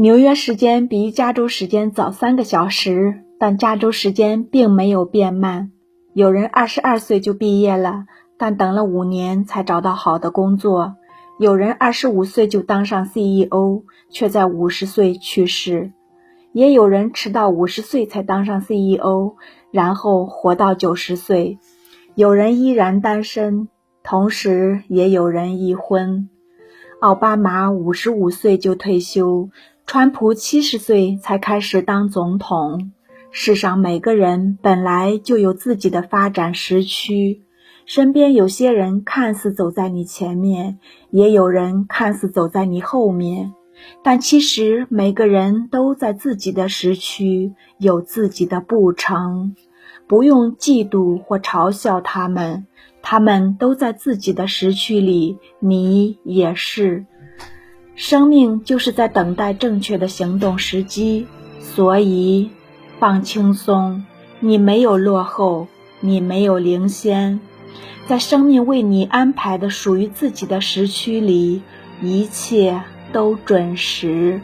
纽约时间比加州时间早三个小时，但加州时间并没有变慢。有人二十二岁就毕业了，但等了五年才找到好的工作；有人二十五岁就当上 CEO，却在五十岁去世；也有人迟到五十岁才当上 CEO，然后活到九十岁；有人依然单身，同时也有人已婚。奥巴马五十五岁就退休。川普七十岁才开始当总统。世上每个人本来就有自己的发展时区，身边有些人看似走在你前面，也有人看似走在你后面，但其实每个人都在自己的时区有自己的步程。不用嫉妒或嘲笑他们，他们都在自己的时区里，你也是。生命就是在等待正确的行动时机，所以放轻松。你没有落后，你没有领先，在生命为你安排的属于自己的时区里，一切都准时。